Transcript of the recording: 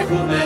έχουμε